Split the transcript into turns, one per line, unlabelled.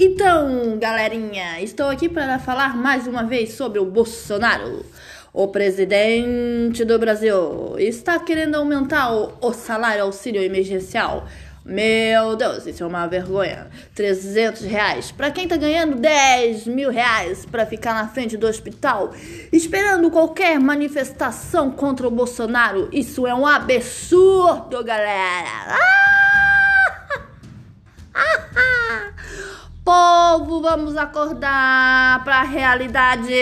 Então, galerinha, estou aqui para falar mais uma vez sobre o Bolsonaro. O presidente do Brasil está querendo aumentar o, salário auxílio emergencial. Meu Deus, isso é uma vergonha. 300 reais para quem tá ganhando 10 mil reais para ficar na frente do hospital esperando qualquer manifestação contra o Bolsonaro. Isso é um absurdo, galera. Ah! Povo, vamos acordar para a realidade.